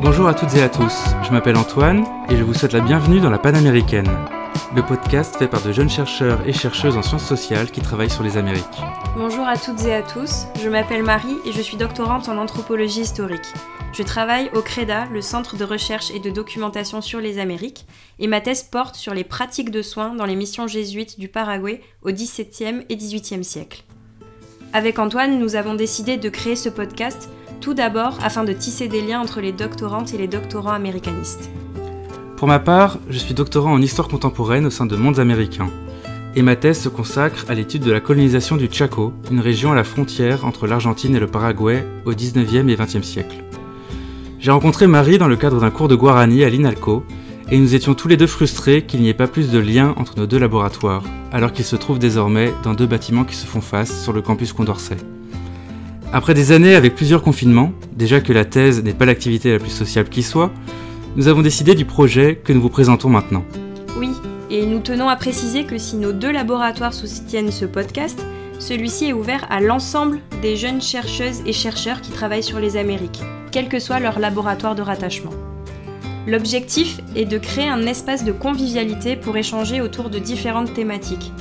Bonjour à toutes et à tous, je m'appelle Antoine et je vous souhaite la bienvenue dans la Panaméricaine, le podcast fait par de jeunes chercheurs et chercheuses en sciences sociales qui travaillent sur les Amériques. Bonjour à toutes et à tous, je m'appelle Marie et je suis doctorante en anthropologie historique. Je travaille au CREDA, le Centre de recherche et de documentation sur les Amériques, et ma thèse porte sur les pratiques de soins dans les missions jésuites du Paraguay au XVIIe et XVIIIe siècle. Avec Antoine, nous avons décidé de créer ce podcast tout d'abord afin de tisser des liens entre les doctorantes et les doctorants américanistes. Pour ma part, je suis doctorant en histoire contemporaine au sein de Mondes américains, et ma thèse se consacre à l'étude de la colonisation du Chaco, une région à la frontière entre l'Argentine et le Paraguay au 19e et 20e siècle. J'ai rencontré Marie dans le cadre d'un cours de Guarani à l'INALCO, et nous étions tous les deux frustrés qu'il n'y ait pas plus de lien entre nos deux laboratoires, alors qu'ils se trouvent désormais dans deux bâtiments qui se font face sur le campus Condorcet. Après des années avec plusieurs confinements, déjà que la thèse n'est pas l'activité la plus sociable qui soit, nous avons décidé du projet que nous vous présentons maintenant. Oui, et nous tenons à préciser que si nos deux laboratoires soutiennent ce podcast, celui-ci est ouvert à l'ensemble des jeunes chercheuses et chercheurs qui travaillent sur les Amériques, quel que soit leur laboratoire de rattachement. L'objectif est de créer un espace de convivialité pour échanger autour de différentes thématiques,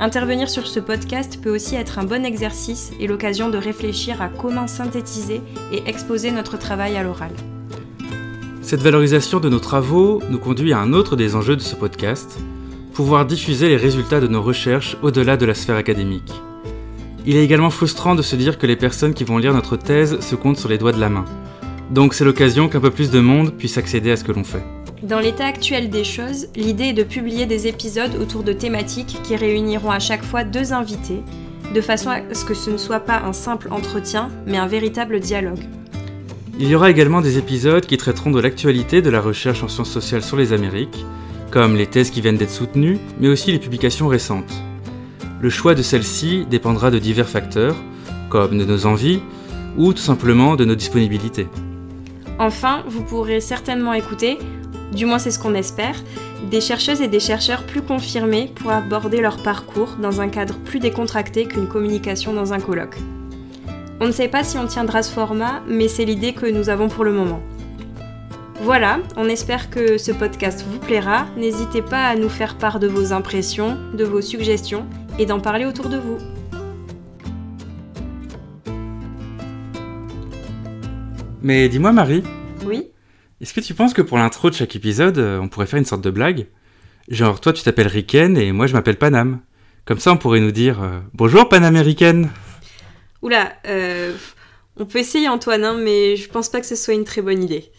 Intervenir sur ce podcast peut aussi être un bon exercice et l'occasion de réfléchir à comment synthétiser et exposer notre travail à l'oral. Cette valorisation de nos travaux nous conduit à un autre des enjeux de ce podcast, pouvoir diffuser les résultats de nos recherches au-delà de la sphère académique. Il est également frustrant de se dire que les personnes qui vont lire notre thèse se comptent sur les doigts de la main. Donc c'est l'occasion qu'un peu plus de monde puisse accéder à ce que l'on fait. Dans l'état actuel des choses, l'idée est de publier des épisodes autour de thématiques qui réuniront à chaque fois deux invités, de façon à ce que ce ne soit pas un simple entretien, mais un véritable dialogue. Il y aura également des épisodes qui traiteront de l'actualité de la recherche en sciences sociales sur les Amériques, comme les thèses qui viennent d'être soutenues, mais aussi les publications récentes. Le choix de celles-ci dépendra de divers facteurs, comme de nos envies, ou tout simplement de nos disponibilités. Enfin, vous pourrez certainement écouter du moins c'est ce qu'on espère, des chercheuses et des chercheurs plus confirmés pour aborder leur parcours dans un cadre plus décontracté qu'une communication dans un colloque. On ne sait pas si on tiendra ce format, mais c'est l'idée que nous avons pour le moment. Voilà, on espère que ce podcast vous plaira. N'hésitez pas à nous faire part de vos impressions, de vos suggestions et d'en parler autour de vous. Mais dis-moi Marie. Oui est-ce que tu penses que pour l'intro de chaque épisode, euh, on pourrait faire une sorte de blague? Genre, toi tu t'appelles Riken et moi je m'appelle Panam. Comme ça, on pourrait nous dire euh, Bonjour Panaméricaine Oula, euh, on peut essayer Antoine, hein, mais je pense pas que ce soit une très bonne idée.